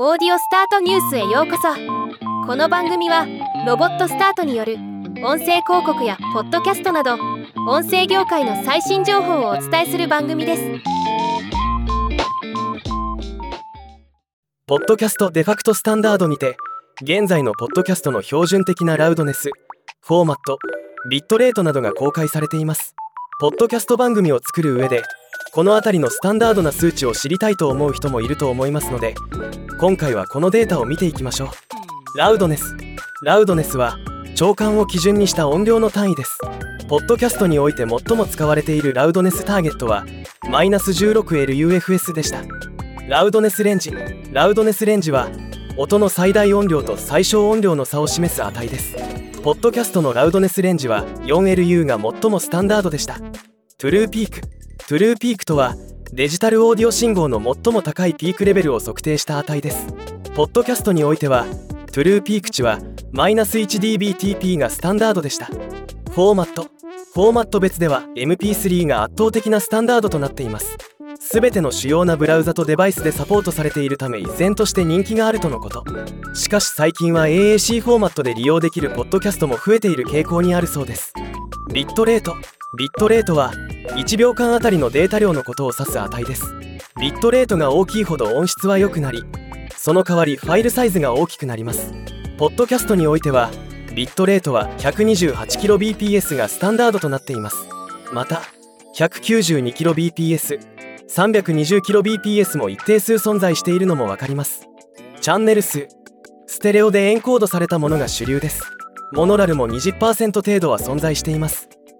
オーディオスタートニュースへようこそ。この番組はロボットスタートによる音声広告やポッドキャストなど音声業界の最新情報をお伝えする番組です。ポッドキャストデファクトスタンダードにて現在のポッドキャストの標準的なラウドネスフォーマットビットレートなどが公開されています。ポッドキャスト番組を作る上でこの辺りのスタンダードな数値を知りたいと思う人もいると思いますので今回はこのデータを見ていきましょう。ラウドネス。ラウドネスは長官を基準にした音量の単位です。ポッドキャストにおいて最も使われているラウドネスターゲットはマイナス 16LUFS でした。ラウドネスレンジ。ラウドネスレンジは音の最大音量と最小音量の差を示す値です。ポッドキャストのラウドネスレンジは 4LU が最もスタンダードでした。True peak。True peak とはデジタルオーディオ信号の最も高いピークレベルを測定した値です。ポッドキャストにおいては true peak 値はマイナス 1dBTP がスタンダードでした。フォーマットフォーマット別では MP3 が圧倒的なスタンダードとなっています。全ての主要なブラウザとデバイスでサポートされているため依然として人気があるとのこと。しかし最近は AAC フォーマットで利用できるポッドキャストも増えている傾向にあるそうです。ビットレート。ビットレートは1秒間あたりのデータ量のことを指す値です。ビットレートが大きいほど音質は良くなりその代わりファイルサイズが大きくなります。ポッドキャストにおいてはビットレートは 128kbps がスタンダードとなっています。また 192kbps 320kbps も一定数存在しているのも分かります。チャンネル数ステレオでエンコードされたものが主流です。モノラルも20%程度は存在しています。